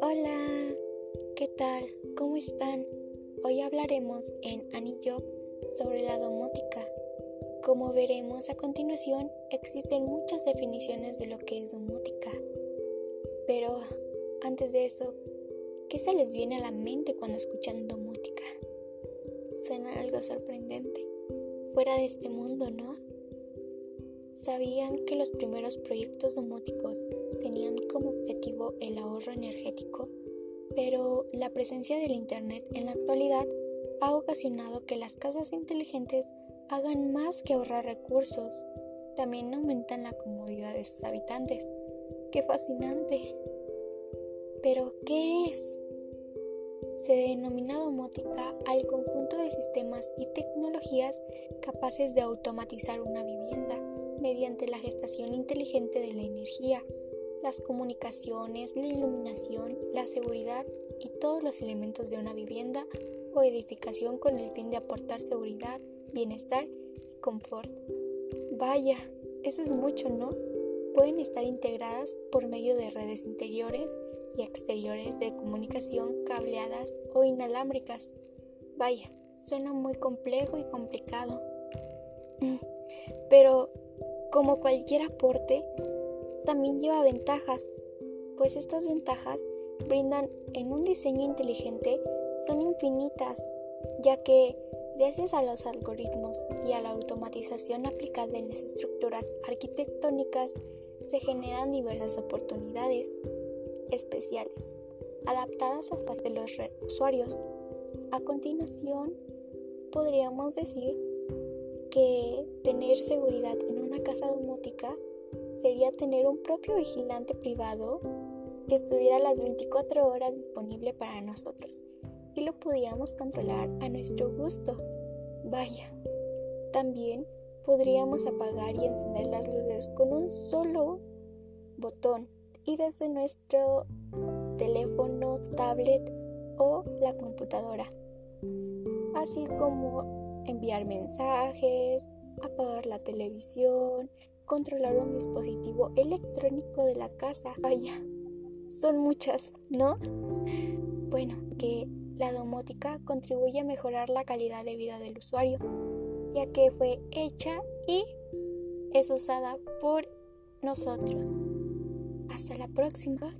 Hola, ¿qué tal? ¿Cómo están? Hoy hablaremos en Anillo sobre la domótica. Como veremos a continuación, existen muchas definiciones de lo que es domótica. Pero antes de eso, ¿qué se les viene a la mente cuando escuchan domótica? Suena algo sorprendente, fuera de este mundo, ¿no? ¿Sabían que los primeros proyectos domóticos tenían como objetivo el ahorro energético? Pero la presencia del Internet en la actualidad ha ocasionado que las casas inteligentes hagan más que ahorrar recursos, también aumentan la comodidad de sus habitantes. ¡Qué fascinante! Pero, ¿qué es? Se denomina domótica al conjunto de sistemas y tecnologías capaces de automatizar una vivienda mediante la gestación inteligente de la energía, las comunicaciones, la iluminación, la seguridad y todos los elementos de una vivienda o edificación con el fin de aportar seguridad, bienestar y confort. Vaya, eso es mucho, ¿no? Pueden estar integradas por medio de redes interiores y exteriores de comunicación cableadas o inalámbricas. Vaya, suena muy complejo y complicado. Pero, como cualquier aporte, también lleva ventajas, pues estas ventajas brindan en un diseño inteligente son infinitas, ya que gracias a los algoritmos y a la automatización aplicada en las estructuras arquitectónicas se generan diversas oportunidades especiales, adaptadas a las de los usuarios. A continuación, podríamos decir que tener seguridad en una casa domótica sería tener un propio vigilante privado que estuviera las 24 horas disponible para nosotros y lo pudiéramos controlar a nuestro gusto. Vaya, también podríamos apagar y encender las luces con un solo botón y desde nuestro teléfono, tablet o la computadora, así como enviar mensajes, apagar la televisión, controlar un dispositivo electrónico de la casa. Vaya, son muchas, ¿no? Bueno, que la domótica contribuye a mejorar la calidad de vida del usuario, ya que fue hecha y es usada por nosotros. Hasta la próxima.